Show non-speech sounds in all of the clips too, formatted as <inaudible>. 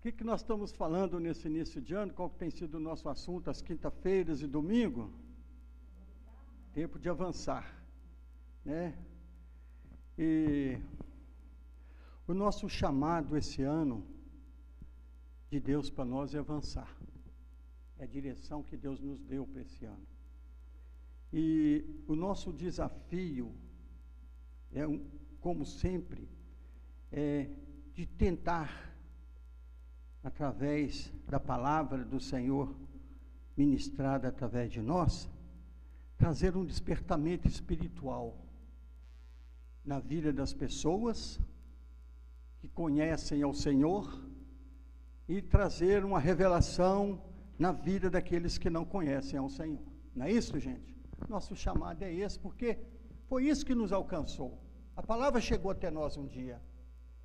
O que, que nós estamos falando nesse início de ano? Qual que tem sido o nosso assunto às quinta-feiras e domingo? Tempo de avançar, né? E o nosso chamado esse ano de Deus para nós é avançar. É a direção que Deus nos deu para esse ano. E o nosso desafio é, como sempre, é de tentar através da palavra do Senhor ministrada através de nós, trazer um despertamento espiritual na vida das pessoas que conhecem ao Senhor e trazer uma revelação na vida daqueles que não conhecem ao Senhor. Não é isso, gente? Nosso chamado é esse, porque foi isso que nos alcançou. A palavra chegou até nós um dia.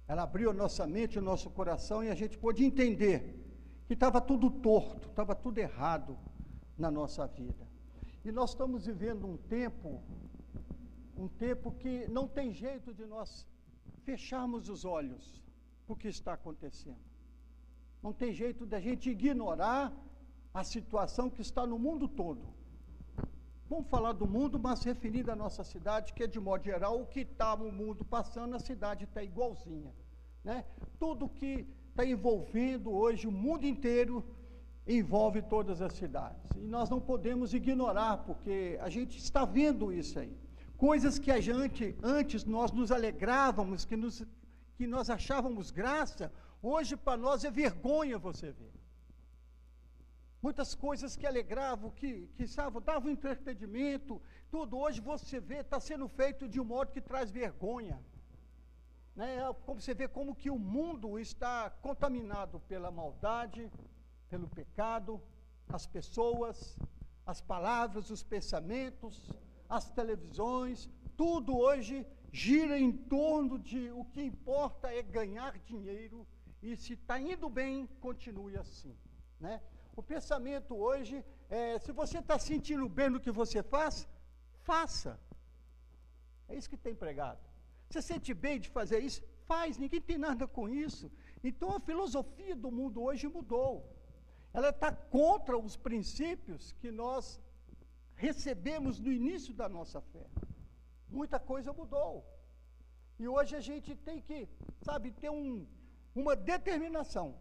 Ela abriu a nossa mente, o nosso coração e a gente pôde entender que estava tudo torto, estava tudo errado na nossa vida. E nós estamos vivendo um tempo, um tempo que não tem jeito de nós fecharmos os olhos para o que está acontecendo. Não tem jeito da gente ignorar a situação que está no mundo todo. Vamos falar do mundo, mas referindo à nossa cidade, que é de modo geral o que está no mundo passando, a cidade está igualzinha. Né? Tudo que está envolvendo hoje o mundo inteiro envolve todas as cidades. E nós não podemos ignorar, porque a gente está vendo isso aí. Coisas que a gente, antes nós nos alegrávamos, que, nos, que nós achávamos graça, hoje para nós é vergonha você ver. Muitas coisas que alegravam, que, que sabe, davam entretenimento, tudo hoje você vê, está sendo feito de um modo que traz vergonha. Né? É como você vê como que o mundo está contaminado pela maldade, pelo pecado, as pessoas, as palavras, os pensamentos, as televisões, tudo hoje gira em torno de o que importa é ganhar dinheiro e se está indo bem, continue assim. Né? O pensamento hoje é: se você está sentindo bem no que você faz, faça. É isso que tem pregado. Você sente bem de fazer isso? Faz, ninguém tem nada com isso. Então a filosofia do mundo hoje mudou. Ela está contra os princípios que nós recebemos no início da nossa fé. Muita coisa mudou. E hoje a gente tem que, sabe, ter um, uma determinação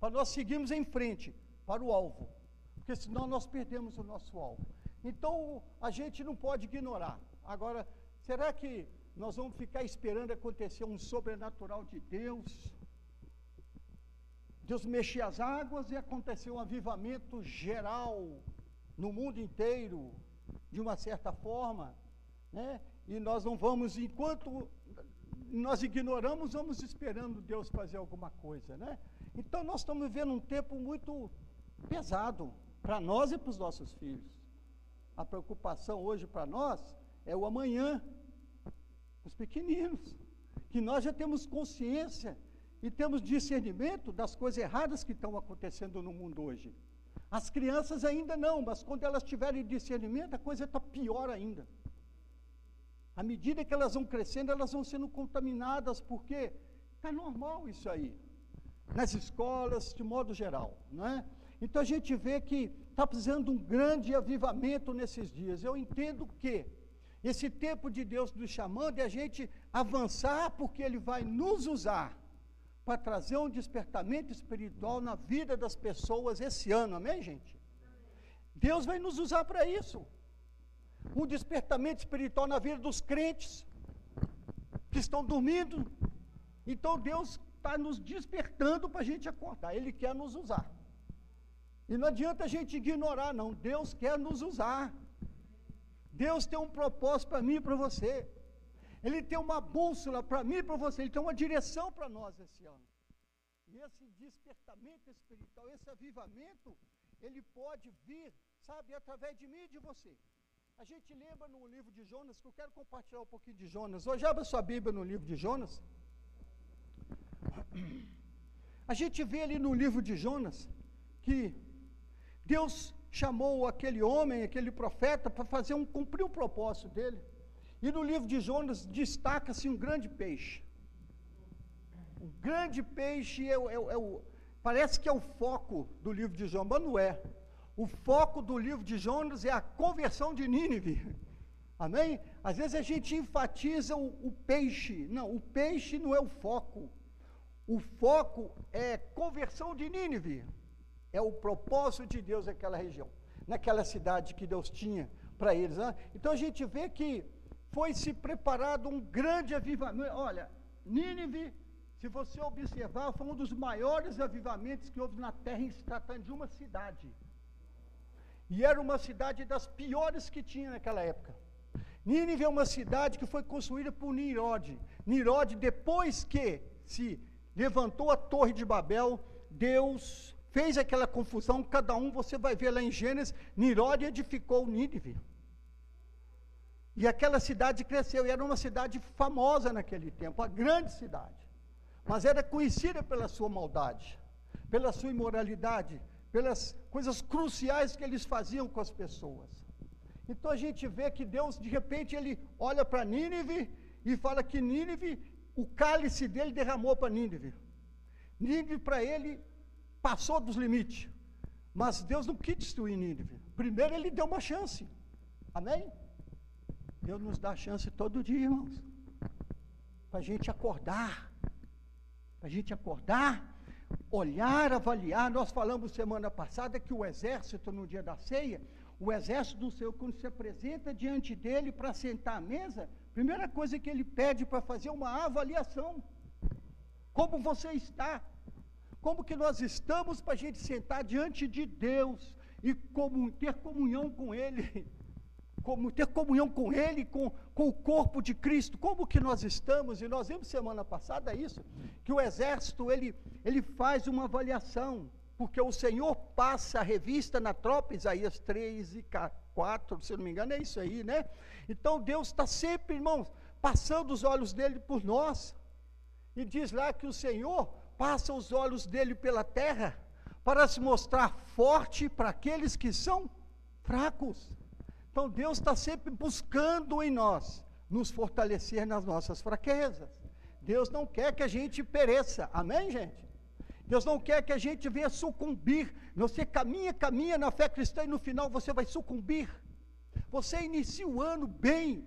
para nós seguirmos em frente para o alvo, porque senão nós perdemos o nosso alvo. Então a gente não pode ignorar. Agora, será que nós vamos ficar esperando acontecer um sobrenatural de Deus? Deus mexer as águas e acontecer um avivamento geral no mundo inteiro, de uma certa forma, né? E nós não vamos, enquanto nós ignoramos, vamos esperando Deus fazer alguma coisa, né? Então nós estamos vivendo um tempo muito pesado para nós e para os nossos filhos. A preocupação hoje para nós é o amanhã, os pequeninos, que nós já temos consciência e temos discernimento das coisas erradas que estão acontecendo no mundo hoje. As crianças ainda não, mas quando elas tiverem discernimento, a coisa está pior ainda. À medida que elas vão crescendo, elas vão sendo contaminadas, porque está normal isso aí. Nas escolas, de modo geral, não é? Então a gente vê que está precisando de um grande avivamento nesses dias. Eu entendo que esse tempo de Deus nos chamando é a gente avançar, porque Ele vai nos usar para trazer um despertamento espiritual na vida das pessoas esse ano, amém, gente? Deus vai nos usar para isso. Um despertamento espiritual na vida dos crentes que estão dormindo. Então Deus está nos despertando para a gente acordar, Ele quer nos usar. E não adianta a gente ignorar, não. Deus quer nos usar. Deus tem um propósito para mim e para você. Ele tem uma bússola para mim e para você. Ele tem uma direção para nós esse ano. E esse despertamento espiritual, esse avivamento, ele pode vir, sabe, através de mim e de você. A gente lembra no livro de Jonas, que eu quero compartilhar um pouquinho de Jonas. Hoje abra sua Bíblia no livro de Jonas. A gente vê ali no livro de Jonas que Deus chamou aquele homem, aquele profeta, para fazer um, cumprir o propósito dele. E no livro de Jonas destaca-se um grande peixe. Um grande peixe é, é, é, Parece que é o foco do livro de João, mas não é. O foco do livro de Jonas é a conversão de Nínive. Amém? Às vezes a gente enfatiza o, o, peixe. Não, o peixe não é o foco. O foco é conversão de Nínive. É o propósito de Deus naquela região, naquela cidade que Deus tinha para eles. Né? Então a gente vê que foi se preparado um grande avivamento. Olha, Nínive, se você observar, foi um dos maiores avivamentos que houve na terra em se tratando de uma cidade. E era uma cidade das piores que tinha naquela época. Nínive é uma cidade que foi construída por Nirode. Nirode, depois que se levantou a Torre de Babel, Deus fez aquela confusão, cada um, você vai ver lá em Gênesis, Nirode edificou Nínive. E aquela cidade cresceu, e era uma cidade famosa naquele tempo, uma grande cidade. Mas era conhecida pela sua maldade, pela sua imoralidade, pelas coisas cruciais que eles faziam com as pessoas. Então a gente vê que Deus, de repente, ele olha para Nínive e fala que Nínive, o cálice dele derramou para Nínive. Nínive, para ele, passou dos limites. Mas Deus não quis destruir Nínive. Primeiro, ele deu uma chance. Amém? Deus nos dá chance todo dia, irmãos. Para a gente acordar. Para a gente acordar olhar, avaliar. Nós falamos semana passada que o exército, no dia da ceia, o exército do Senhor, quando se apresenta diante dele para sentar à mesa, primeira coisa que ele pede para fazer uma avaliação. Como você está? Como que nós estamos para a gente sentar diante de Deus e como, ter comunhão com Ele? <laughs> como ter comunhão com Ele, com, com o corpo de Cristo. Como que nós estamos? E nós vimos semana passada isso, que o exército ele, ele faz uma avaliação, porque o Senhor passa a revista na tropa, Isaías 3 e 4, se não me engano, é isso aí, né? Então Deus está sempre, irmãos, passando os olhos dele por nós. E diz lá que o Senhor passa os olhos dele pela terra para se mostrar forte para aqueles que são fracos. Então Deus está sempre buscando em nós nos fortalecer nas nossas fraquezas. Deus não quer que a gente pereça. Amém, gente? Deus não quer que a gente venha sucumbir. Você caminha, caminha na fé cristã e no final você vai sucumbir. Você inicia o ano bem,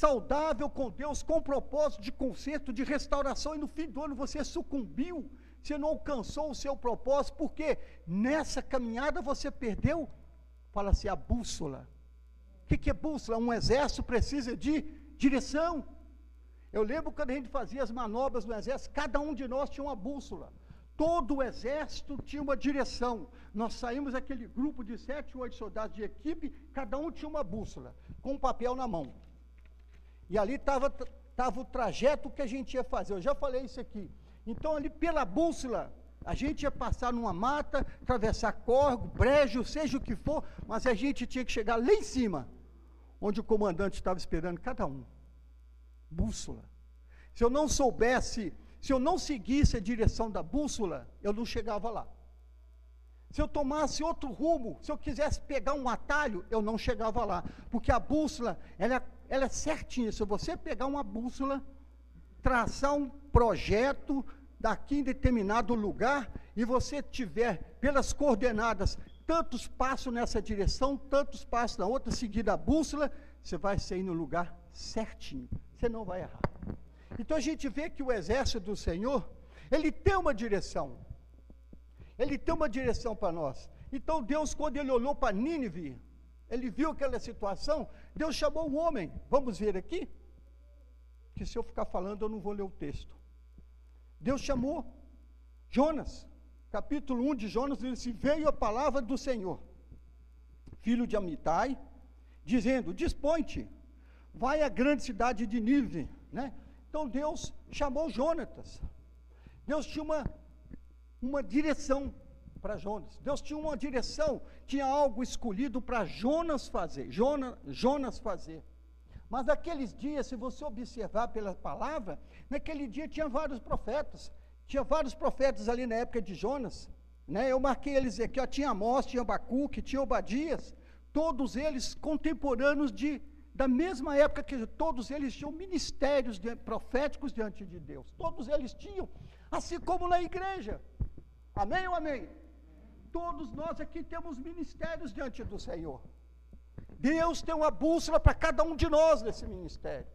saudável com Deus, com propósito de conserto, de restauração, e no fim do ano você sucumbiu. Você não alcançou o seu propósito, porque nessa caminhada você perdeu, fala-se, a bússola que, que é bússola? Um exército precisa de direção. Eu lembro quando a gente fazia as manobras no exército, cada um de nós tinha uma bússola. Todo o exército tinha uma direção. Nós saímos aquele grupo de sete oito soldados de equipe, cada um tinha uma bússola, com um papel na mão. E ali estava tava o trajeto que a gente ia fazer. Eu já falei isso aqui. Então, ali pela bússola, a gente ia passar numa mata, atravessar córrego, brejo, seja o que for, mas a gente tinha que chegar lá em cima onde o comandante estava esperando cada um. Bússola. Se eu não soubesse, se eu não seguisse a direção da bússola, eu não chegava lá. Se eu tomasse outro rumo, se eu quisesse pegar um atalho, eu não chegava lá. Porque a bússola, ela, ela é certinha. Se você pegar uma bússola, traçar um projeto daqui em determinado lugar, e você tiver pelas coordenadas tantos passos nessa direção, tantos passos na outra, seguir a bússola, você vai sair no lugar certinho. Você não vai errar. Então a gente vê que o exército do Senhor, ele tem uma direção. Ele tem uma direção para nós. Então Deus, quando ele olhou para Nínive, ele viu aquela situação, Deus chamou o homem. Vamos ver aqui? Que se eu ficar falando, eu não vou ler o texto. Deus chamou Jonas capítulo 1 de Jonas, diz assim: Veio a palavra do Senhor, filho de Amitai, dizendo: Dispõe-te, vai à grande cidade de Nínive. Né? Então Deus chamou Jonatas. Deus tinha uma, uma direção para Jonas. Deus tinha uma direção, tinha algo escolhido para Jonas fazer. Jonas, Jonas fazer. Mas naqueles dias, se você observar pela palavra, naquele dia tinha vários profetas. Tinha vários profetas ali na época de Jonas. Né? Eu marquei eles aqui, ó, tinha Amós, tinha Abacuque, tinha Obadias, todos eles contemporâneos de, da mesma época que todos eles tinham ministérios de, proféticos diante de Deus. Todos eles tinham, assim como na igreja. Amém ou amém? Todos nós aqui temos ministérios diante do Senhor. Deus tem uma bússola para cada um de nós nesse ministério.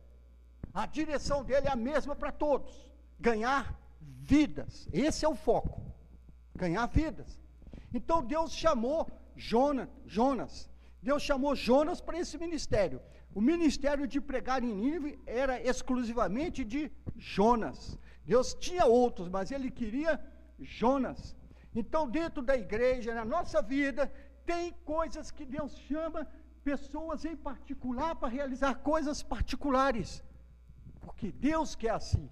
A direção dele é a mesma para todos: ganhar vidas. Esse é o foco. Ganhar vidas. Então Deus chamou Jonas, Jonas. Deus chamou Jonas para esse ministério. O ministério de pregar em Nínive era exclusivamente de Jonas. Deus tinha outros, mas ele queria Jonas. Então, dentro da igreja, na nossa vida, tem coisas que Deus chama pessoas em particular para realizar coisas particulares. Porque Deus quer assim.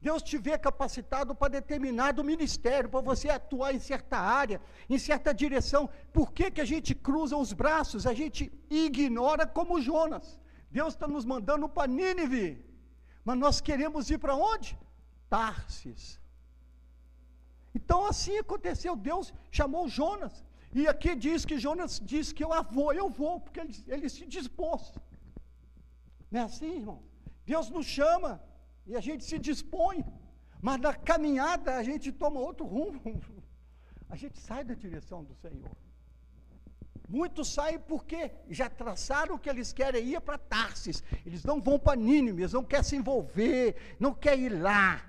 Deus te vê capacitado para determinado ministério, para você atuar em certa área, em certa direção. Por que, que a gente cruza os braços? A gente ignora como Jonas. Deus está nos mandando para Nínive. Mas nós queremos ir para onde? Tarsis. Então assim aconteceu. Deus chamou Jonas. E aqui diz que Jonas diz que eu vou, eu vou, porque ele, ele se dispôs. Não é assim, irmão? Deus nos chama e a gente se dispõe, mas na caminhada a gente toma outro rumo. <laughs> A gente sai da direção do Senhor. Muitos saem porque já traçaram que eles querem ir para Tarsis. Eles não vão para Nínive, eles não querem se envolver, não querem ir lá.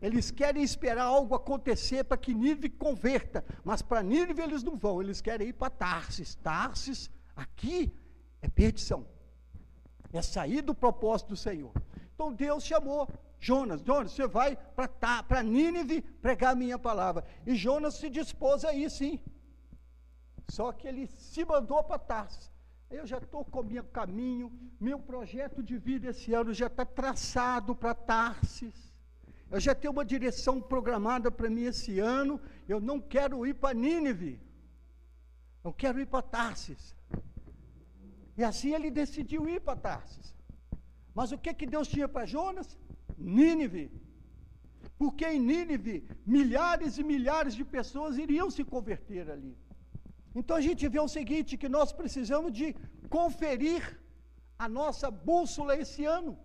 Eles querem esperar algo acontecer para que Nínive converta, mas para Nínive eles não vão, eles querem ir para Tarsis. Tarsis, aqui, é perdição. É sair do propósito do Senhor. Então Deus chamou Jonas, Jonas, você vai para Nínive pregar a minha palavra. E Jonas se dispôs a ir, sim. Só que ele se mandou para Tarsis. Eu já estou com o meu caminho, meu projeto de vida esse ano já está traçado para Tarsis. Eu já tenho uma direção programada para mim esse ano. Eu não quero ir para Nínive. Eu quero ir para Tarsis. E assim ele decidiu ir para Tarsis. Mas o que, que Deus tinha para Jonas? Nínive. Porque em Nínive, milhares e milhares de pessoas iriam se converter ali. Então a gente vê o seguinte: que nós precisamos de conferir a nossa bússola esse ano.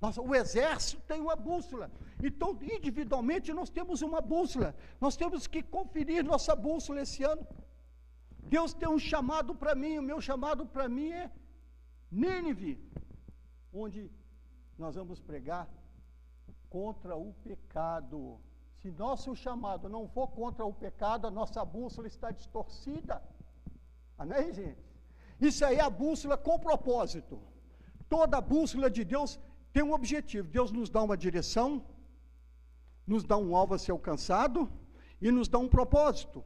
O exército tem uma bússola. Então, individualmente, nós temos uma bússola. Nós temos que conferir nossa bússola esse ano. Deus tem um chamado para mim. O meu chamado para mim é Nínive, onde nós vamos pregar contra o pecado. Se nosso chamado não for contra o pecado, a nossa bússola está distorcida. Amém, gente? Isso aí é a bússola com propósito. Toda a bússola de Deus tem um objetivo. Deus nos dá uma direção, nos dá um alvo a ser alcançado e nos dá um propósito.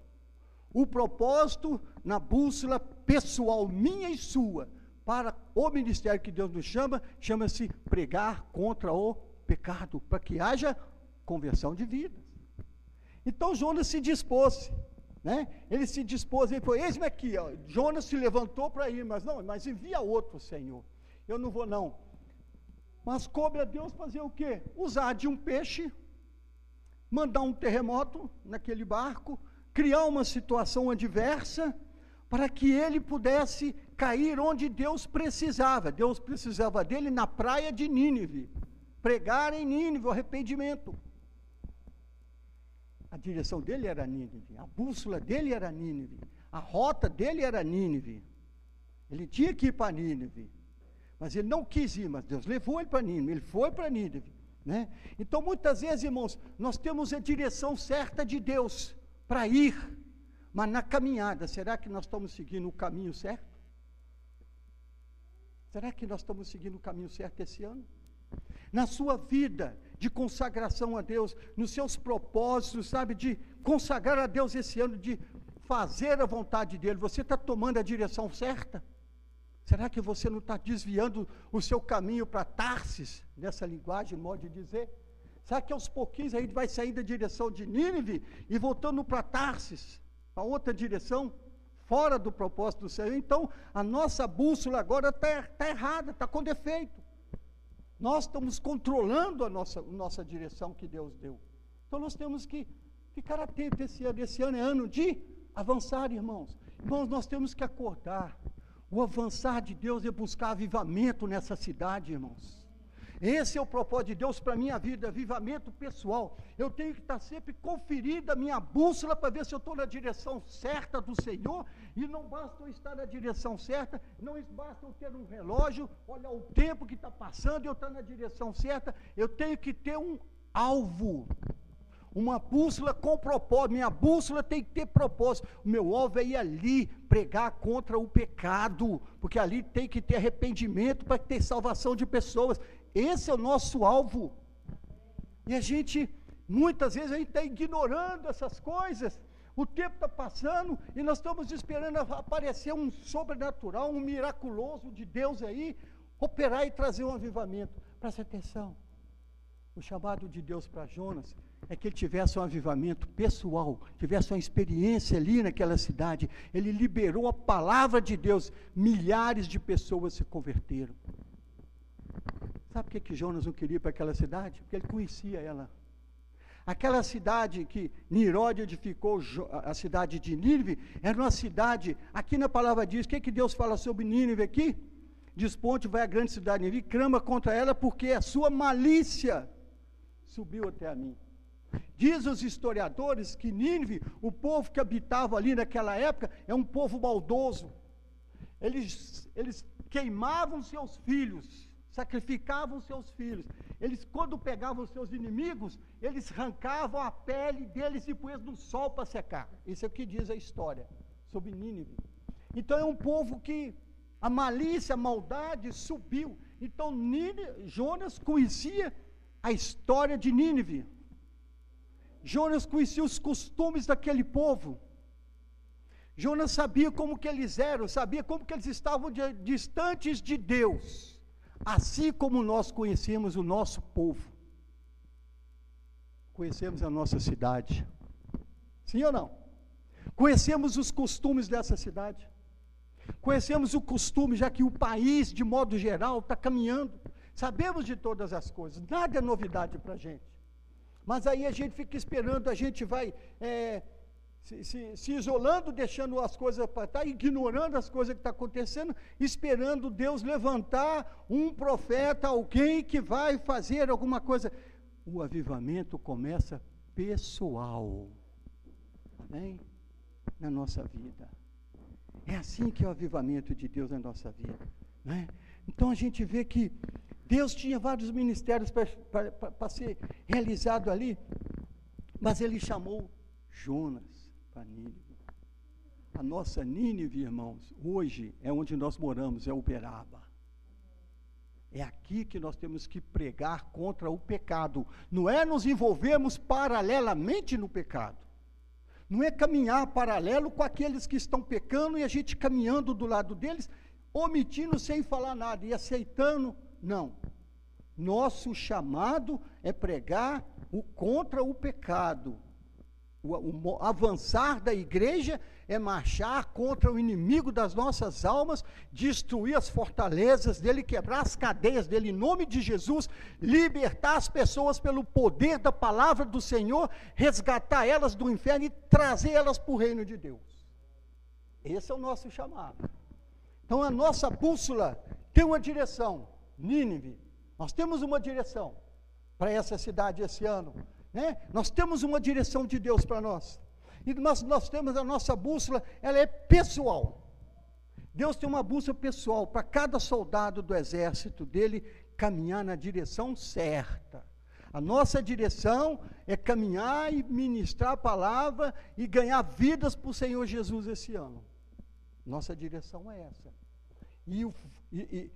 O propósito na bússola pessoal minha e sua para o ministério que Deus nos chama, chama-se pregar contra o pecado, para que haja conversão de vidas. Então Jonas se dispôs, né? Ele se dispôs, ele foi, eis-me aqui, ó. Jonas se levantou para ir, mas não, mas envia outro, Senhor. Eu não vou não. Mas coube a Deus fazer o quê? Usar de um peixe, mandar um terremoto naquele barco, criar uma situação adversa, para que ele pudesse cair onde Deus precisava. Deus precisava dele na praia de Nínive, pregar em Nínive o arrependimento. A direção dele era Nínive, a bússola dele era Nínive, a rota dele era Nínive. Ele tinha que ir para Nínive. Mas ele não quis ir, mas Deus levou ele para Nínive, ele foi para Nínive. Né? Então, muitas vezes, irmãos, nós temos a direção certa de Deus para ir, mas na caminhada, será que nós estamos seguindo o caminho certo? Será que nós estamos seguindo o caminho certo esse ano? Na sua vida de consagração a Deus, nos seus propósitos, sabe, de consagrar a Deus esse ano, de fazer a vontade dEle, você está tomando a direção certa? Será que você não está desviando o seu caminho para Tarsis, nessa linguagem, modo de dizer? Será que aos pouquinhos a gente vai sair da direção de Nínive e voltando para Tarsis, para outra direção, fora do propósito do Senhor? Então, a nossa bússola agora está tá errada, está com defeito. Nós estamos controlando a nossa, a nossa direção que Deus deu. Então, nós temos que ficar atentos esse ano. Esse ano é ano de avançar, irmãos. Irmãos, nós temos que acordar. O avançar de Deus é buscar avivamento nessa cidade, irmãos. Esse é o propósito de Deus para a minha vida, avivamento pessoal. Eu tenho que estar sempre conferindo a minha bússola para ver se eu estou na direção certa do Senhor. E não basta eu estar na direção certa, não basta eu ter um relógio, olhar o tempo que está passando e eu estar na direção certa. Eu tenho que ter um alvo uma bússola com propósito. Minha bússola tem que ter propósito. O meu alvo é ir ali pregar contra o pecado, porque ali tem que ter arrependimento para ter salvação de pessoas. Esse é o nosso alvo. E a gente, muitas vezes, a gente está ignorando essas coisas. O tempo está passando e nós estamos esperando aparecer um sobrenatural, um miraculoso de Deus aí, operar e trazer um avivamento. Presta atenção. O chamado de Deus para Jonas é que ele tivesse um avivamento pessoal, tivesse uma experiência ali naquela cidade. Ele liberou a palavra de Deus, milhares de pessoas se converteram. Sabe por que, que Jonas não queria ir para aquela cidade? Porque ele conhecia ela. Aquela cidade que Nirode edificou, a cidade de Nínive, era uma cidade, aqui na palavra diz, o que, que Deus fala sobre Nínive aqui? Desponte, vai à grande cidade de Nínive, crama contra ela, porque a sua malícia subiu até a mim. Diz os historiadores que Nínive, o povo que habitava ali naquela época, é um povo maldoso. Eles, eles queimavam seus filhos, sacrificavam seus filhos. Eles, quando pegavam seus inimigos, eles arrancavam a pele deles e pôs no sol para secar. Isso é o que diz a história sobre Nínive. Então é um povo que a malícia, a maldade subiu. Então Nínive, Jonas conhecia a história de Nínive. Jonas conhecia os costumes daquele povo. Jonas sabia como que eles eram, sabia como que eles estavam de, distantes de Deus, assim como nós conhecemos o nosso povo. Conhecemos a nossa cidade. Sim ou não? Conhecemos os costumes dessa cidade. Conhecemos o costume, já que o país, de modo geral, está caminhando. Sabemos de todas as coisas, nada é novidade para a gente. Mas aí a gente fica esperando, a gente vai é, se, se, se, isolando, deixando as coisas para estar, ignorando as coisas que estão tá acontecendo, esperando Deus levantar um profeta, alguém que vai fazer alguma coisa. O avivamento começa pessoal, amém? Na nossa vida. É assim que é o avivamento de Deus na nossa vida. Né? Então a gente vê que Deus tinha vários ministérios para ser realizado ali, mas ele chamou Jonas para Nínive. A nossa Nínive, irmãos, hoje é onde nós moramos, é Uberaba. É aqui que nós temos que pregar contra o pecado. Não é nos envolvermos paralelamente no pecado. Não é caminhar paralelo com aqueles que estão pecando e a gente caminhando do lado deles, omitindo sem falar nada e aceitando não. Nosso chamado é pregar o contra o pecado. O, o, avançar da igreja é marchar contra o inimigo das nossas almas, destruir as fortalezas dele, quebrar as cadeias dele, em nome de Jesus, libertar as pessoas pelo poder da palavra do Senhor, resgatar elas do inferno e trazer elas para o reino de Deus. Esse é o nosso chamado. Então a nossa bússola tem uma direção. Nínive. Nós temos uma direção para essa cidade esse ano. Né? Nós temos uma direção de Deus para nós. E nós, nós temos a nossa bússola, ela é pessoal. Deus tem uma bússola pessoal para cada soldado do exército dele caminhar na direção certa. A nossa direção é caminhar e ministrar a palavra e ganhar vidas para o Senhor Jesus esse ano. Nossa direção é essa. E, o, e, e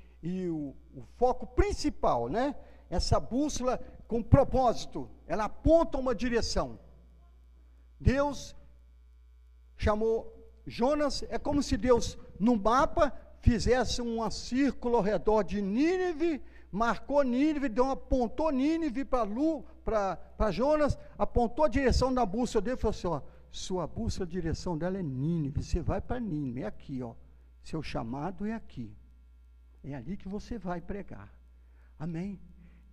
o, o foco principal, né? Essa bússola com propósito, ela aponta uma direção. Deus chamou Jonas, é como se Deus, no mapa, fizesse um círculo ao redor de Nínive, marcou Nínive, deu, apontou Nínive para Jonas, apontou a direção da bússola dele e falou assim: ó, sua bússola, a direção dela é Nínive, você vai para Nínive, é aqui, ó. Seu chamado é aqui. É ali que você vai pregar. Amém?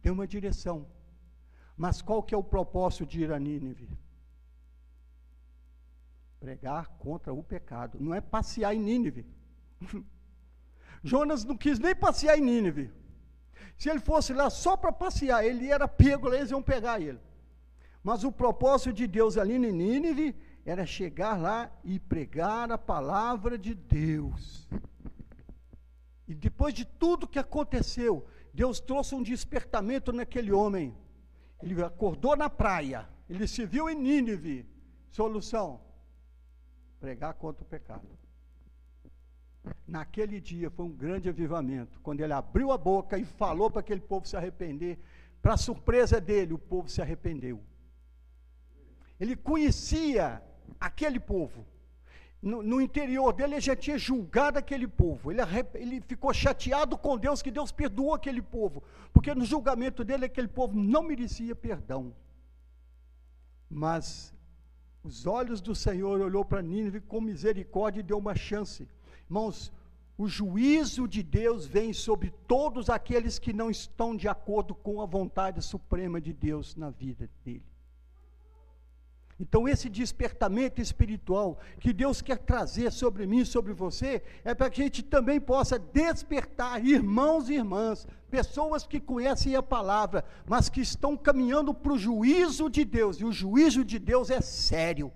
Tem uma direção. Mas qual que é o propósito de ir a Nínive? Pregar contra o pecado. Não é passear em Nínive. <laughs> Jonas não quis nem passear em Nínive. Se ele fosse lá só para passear, ele era pego lá, eles iam pegar ele. Mas o propósito de Deus ali em Nínive era chegar lá e pregar a palavra de Deus. E depois de tudo que aconteceu, Deus trouxe um despertamento naquele homem. Ele acordou na praia, ele se viu em Nínive. Solução: pregar contra o pecado. Naquele dia foi um grande avivamento, quando ele abriu a boca e falou para aquele povo se arrepender. Para surpresa dele, o povo se arrependeu. Ele conhecia aquele povo. No, no, interior dele, ele já tinha julgado aquele povo. Ele, ele ficou chateado com Deus, que Deus perdoou aquele povo. Porque no julgamento dele, aquele povo não merecia perdão. Mas os olhos do Senhor olhou para Nínive com misericórdia e deu uma chance. Irmãos, o juízo de Deus vem sobre todos aqueles que não estão de acordo com a vontade suprema de Deus na vida dele. Então, esse despertamento espiritual que Deus quer trazer sobre mim, sobre você, é para que a gente também possa despertar irmãos e irmãs, pessoas que conhecem a palavra, mas que estão caminhando para o juízo de Deus, e o juízo de Deus é sério.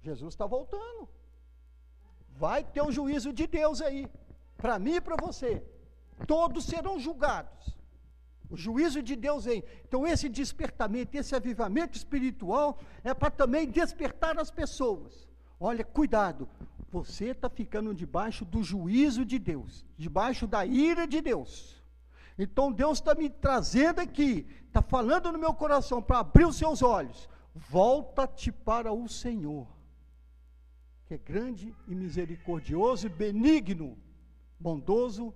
Jesus está voltando. Vai ter o juízo de Deus aí, para mim e para você. Todos serão julgados. O juízo de Deus vem. Então, esse despertamento, esse avivamento espiritual é para também despertar as pessoas. Olha, cuidado, você está ficando debaixo do juízo de Deus, debaixo da ira de Deus. Então, Deus está me trazendo aqui, está falando no meu coração para abrir os seus olhos. Volta-te para o Senhor, que é grande e misericordioso e benigno, bondoso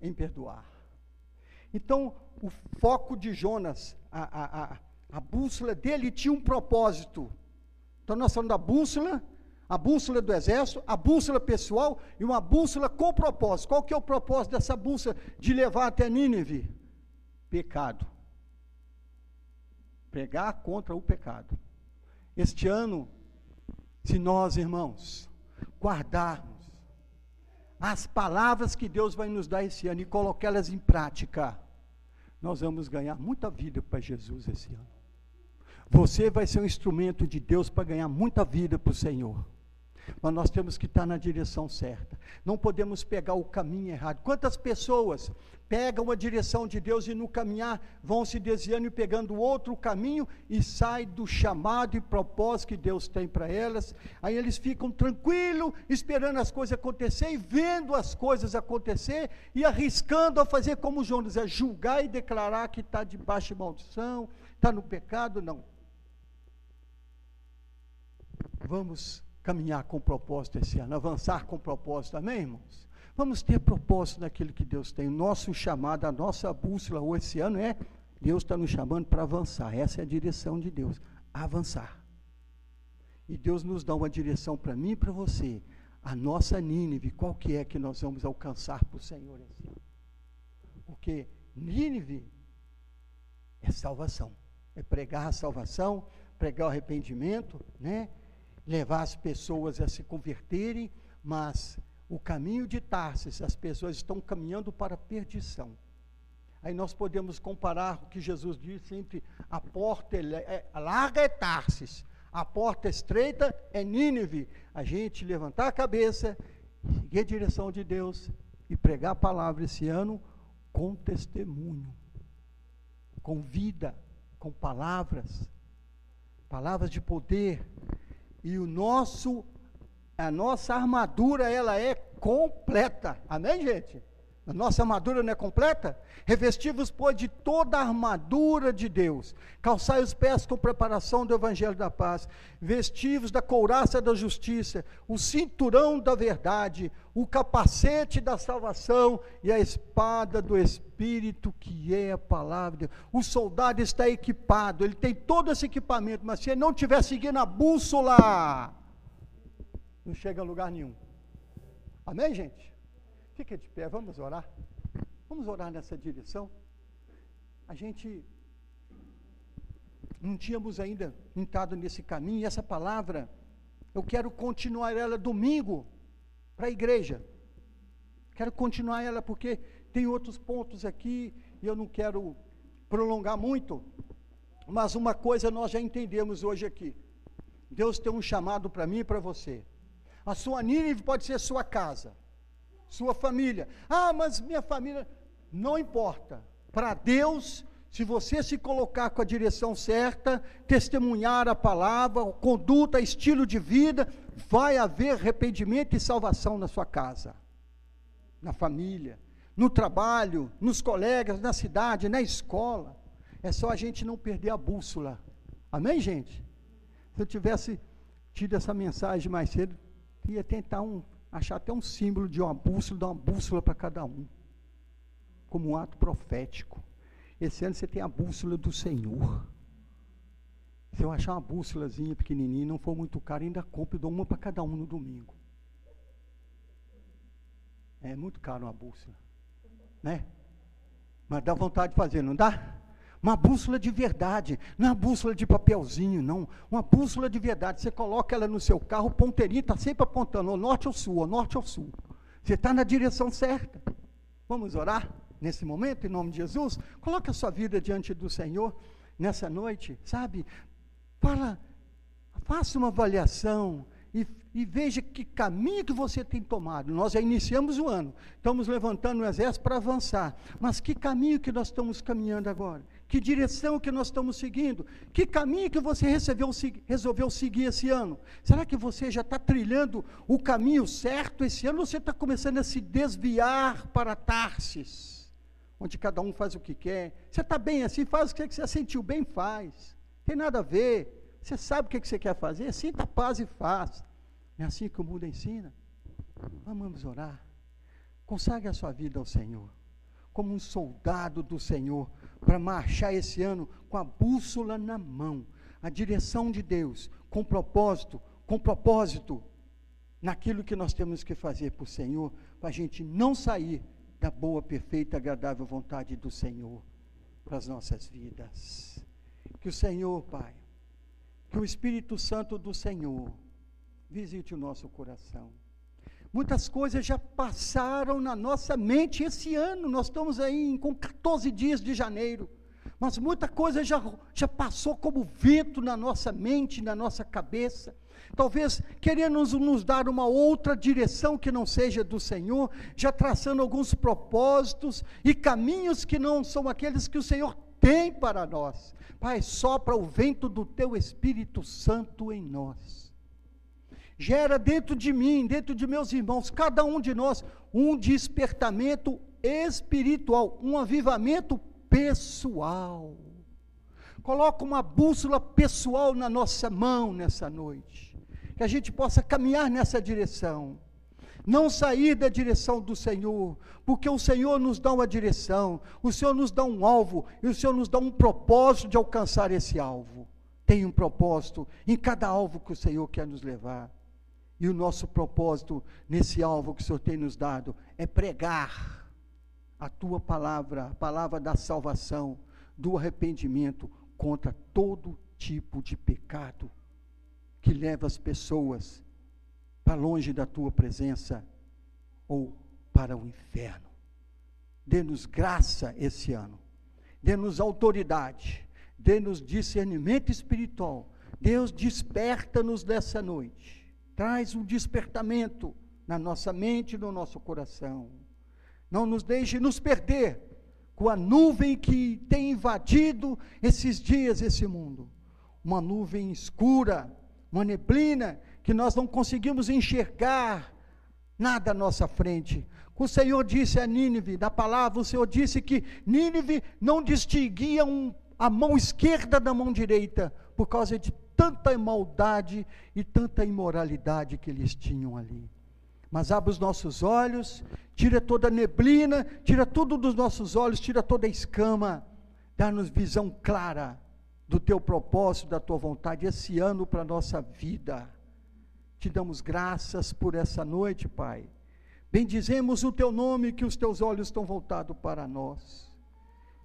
em perdoar. Então, o foco de Jonas, a, a, a, a bússola dele tinha um propósito. Então, nós falamos da bússola, a bússola do exército, a bússola pessoal e uma bússola com propósito. Qual que é o propósito dessa bússola de levar até Nínive? Pecado. Pregar contra o pecado. Este ano, se nós, irmãos, guardarmos as palavras que Deus vai nos dar esse ano e colocá-las em prática, nós vamos ganhar muita vida para Jesus esse ano. Você vai ser um instrumento de Deus para ganhar muita vida para o Senhor. Mas nós temos que estar na direção certa. Não podemos pegar o caminho errado. Quantas pessoas pegam a direção de Deus e no caminhar vão se desviando e pegando outro caminho e saem do chamado e propósito que Deus tem para elas. Aí eles ficam tranquilos, esperando as coisas acontecer e vendo as coisas acontecer e arriscando a fazer como João é julgar e declarar que está debaixo de maldição, está no pecado. Não. Vamos caminhar com propósito esse ano, avançar com propósito, amém, irmãos? Vamos ter propósito naquilo que Deus tem. Nosso chamado, a nossa bússola esse ano é Deus está nos chamando para avançar. Essa é a direção de Deus, avançar. E Deus nos dá uma direção para mim e para você. A nossa Nínive, qual que é que nós vamos alcançar para o Senhor esse ano? Porque Nínive é salvação. É pregar a salvação, pregar o arrependimento, né? Levar as pessoas a se converterem, mas o caminho de Tarsis, as pessoas estão caminhando para a perdição. Aí nós podemos comparar o que Jesus disse entre a porta é, larga é Tarsis, a porta estreita é Nínive. A gente levantar a cabeça, seguir a direção de Deus e pregar a palavra esse ano com testemunho, com vida, com palavras, palavras de poder, e o nosso a nossa armadura ela é completa. Amém, gente? A nossa armadura não é completa? Revestivos, pois, de toda a armadura de Deus. Calçai os pés com preparação do Evangelho da paz. Vestivos da couraça da justiça. O cinturão da verdade. O capacete da salvação. E a espada do Espírito, que é a palavra de Deus. O soldado está equipado. Ele tem todo esse equipamento. Mas se ele não estiver seguindo a bússola, não chega a lugar nenhum. Amém, gente? Fique de pé, vamos orar. Vamos orar nessa direção. A gente não tínhamos ainda entrado nesse caminho, e essa palavra, eu quero continuar ela domingo para a igreja. Quero continuar ela porque Tem outros pontos aqui, e eu não quero prolongar muito, mas uma coisa nós já entendemos hoje aqui. Deus tem um chamado para mim e para você. A sua Nínive pode ser sua casa, sua família. Ah, mas minha família. Não importa. Para Deus, se você se colocar com a direção certa, testemunhar a palavra, conduta, estilo de vida, vai haver arrependimento e salvação na sua casa, na família, no trabalho, nos colegas, na cidade, na escola. É só a gente não perder a bússola. Amém, gente? Se eu tivesse tido essa mensagem mais cedo, ia tentar um, achar até um símbolo de uma bússola, dar uma bússola para cada um, como um ato profético. Esse ano você tem a bússola do Senhor. Se eu achar uma bússolazinha pequenininha, não for muito caro, ainda compro e dou uma para cada um no domingo. É muito caro uma bússola, né? Mas dá vontade de fazer, não dá? Uma bússola de verdade, não é uma bússola de papelzinho, não. Uma bússola de verdade. Você coloca ela no seu carro, o ponteirinho está sempre apontando ao norte ou sul, ao norte ou sul. Você está na direção certa. Vamos orar nesse momento, em nome de Jesus? Coloque a sua vida diante do Senhor nessa noite, sabe? Fala, faça uma avaliação e, e, veja que caminho que você tem tomado. Nós já iniciamos o ano, estamos levantando o exército para avançar. Mas que caminho que nós estamos caminhando agora? Que direção que nós estamos seguindo? Que caminho que você recebeu, resolveu seguir esse ano? Será que você já está trilhando o caminho certo esse ano ou você está começando a se desviar para Tarsis? Onde cada um faz o que quer. Você está bem assim, faz o que você sentiu bem, faz. Tem nada a ver. Você sabe o que você quer fazer? Sinta paz e faça. É assim que o mundo ensina. Vamos orar. Consagre a sua vida ao Senhor, como um soldado do Senhor, para marchar esse ano com a bússola na mão, a direção de Deus, com propósito, com propósito, naquilo que nós temos que fazer para o Senhor, para a gente não sair da boa, perfeita, agradável vontade do Senhor para as nossas vidas. Que o Senhor, Pai, que o Espírito Santo do Senhor visite o nosso coração. Muitas coisas já passaram na nossa mente esse ano, nós estamos aí com 14 dias de janeiro, mas muita coisa já, já passou como vento na nossa mente, na nossa cabeça. Talvez querendo nos, nos dar uma outra direção que não seja do Senhor, já traçando alguns propósitos e caminhos que não são aqueles que o Senhor tem para nós. Pai, sopra o vento do teu Espírito Santo em nós. Gera dentro de mim, dentro de meus irmãos, cada um de nós, um despertamento espiritual, um avivamento pessoal. Coloca uma bússola pessoal na nossa mão nessa noite. Que a gente possa caminhar nessa direção não sair da direção do Senhor, porque o Senhor nos dá uma direção, o Senhor nos dá um alvo e o Senhor nos dá um propósito de alcançar esse alvo. Tem um propósito em cada alvo que o Senhor quer nos levar. E o nosso propósito nesse alvo que o Senhor tem nos dado é pregar a tua palavra, a palavra da salvação, do arrependimento contra todo tipo de pecado que leva as pessoas para longe da tua presença ou para o inferno. Dê-nos graça esse ano, dê-nos autoridade, dê-nos discernimento espiritual. Deus, desperta-nos dessa noite, traz um despertamento na nossa mente e no nosso coração. Não nos deixe nos perder com a nuvem que tem invadido esses dias, esse mundo. Uma nuvem escura, uma neblina que nós não conseguimos enxergar nada à nossa frente. O Senhor disse a Nínive, da palavra, o Senhor disse que Nínive não distinguia um, a mão esquerda da mão direita, por causa de tanta maldade e tanta imoralidade que eles tinham ali. Mas abre os nossos olhos, tira toda a neblina, tira tudo dos nossos olhos, tira toda a escama, dá-nos visão clara do teu propósito, da tua vontade, esse ano para a nossa vida. Te damos graças por essa noite, Pai. Bendizemos o teu nome, que os teus olhos estão voltados para nós.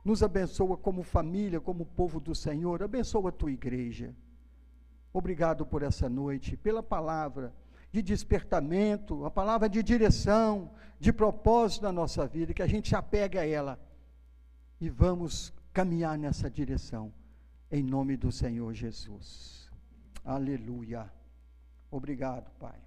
Nos abençoa como família, como povo do Senhor. Abençoa a tua igreja. Obrigado por essa noite, pela palavra. de despertamento, a palavra de direção, de propósito na nossa vida, que a gente se apegue a ela e vamos caminhar nessa direção, em nome do Senhor Jesus. Aleluia. Obrigado, Pai.